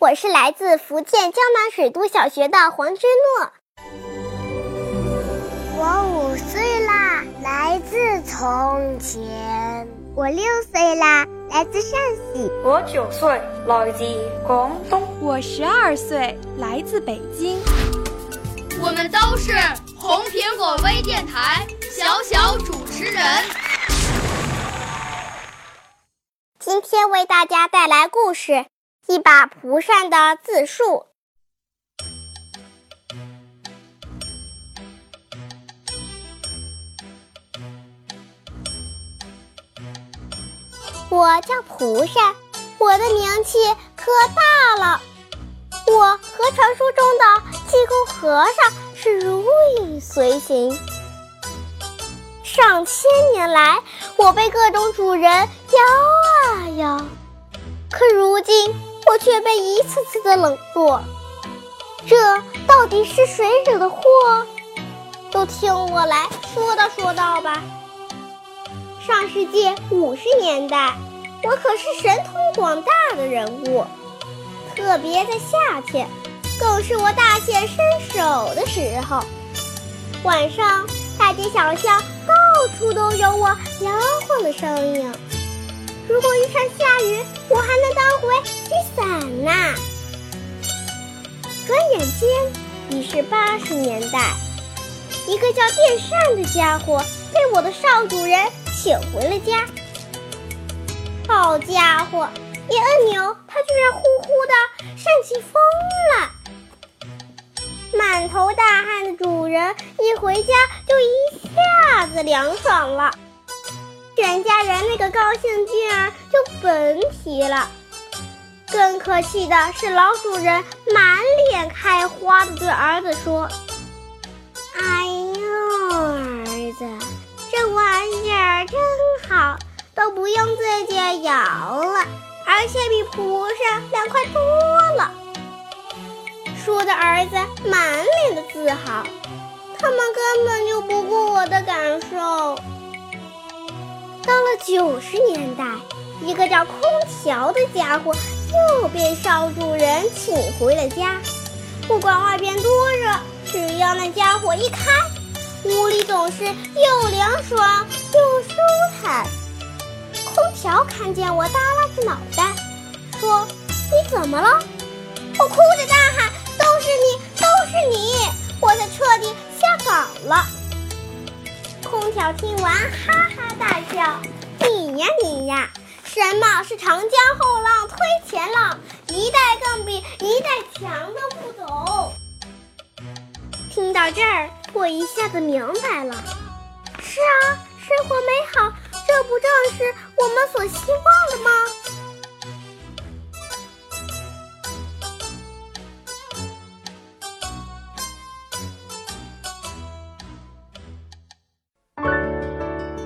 我是来自福建江南水都小学的黄之诺。我五岁啦，来自从前。我六岁啦，来自陕西。我九岁，来自广东。我十二岁，来自北京。我们都是红苹果微电台小小主持人。今天为大家带来故事《一把蒲扇的自述》。我叫蒲扇，我的名气可大了。我和传说中的济公和尚是如影随形。上千年来，我被各种主人摇啊，却被一次次的冷落。这到底是谁惹的祸？都听我来说道说道吧。上世纪五十年代，我可是神通广大的人物，特别在夏天，更是我大显身手的时候。晚上，大街小巷到处都有我摇晃的身影。如果遇上下雨，我还能当回雨伞呢。转眼间已是八十年代，一个叫电扇的家伙被我的少主人。请回了家，好家伙！一按钮，它居然呼呼的扇起风来。满头大汗的主人一回家就一下子凉爽了，全家人那个高兴劲儿就甭提了。更可气的是，老主人满脸开花的对儿子说：“哎呦，儿子。”这玩意儿真好，都不用自己摇了，而且比蒲扇凉快多了。说的儿子满脸的自豪，他们根本就不顾我的感受。到了九十年代，一个叫空调的家伙又被少主人请回了家。不管外边多热，只要那家伙一开。屋里总是又凉爽又舒坦。空调看见我耷拉着脑袋，说：“你怎么了？”我哭着大喊：“都是你，都是你！”我才彻底下岗了。小青蛙哈哈大笑：“你呀你呀，什么是长江后浪推前浪？一代更比一代强的不懂。”听到这儿。我一下子明白了，是啊，生活美好，这不正是我们所希望的吗？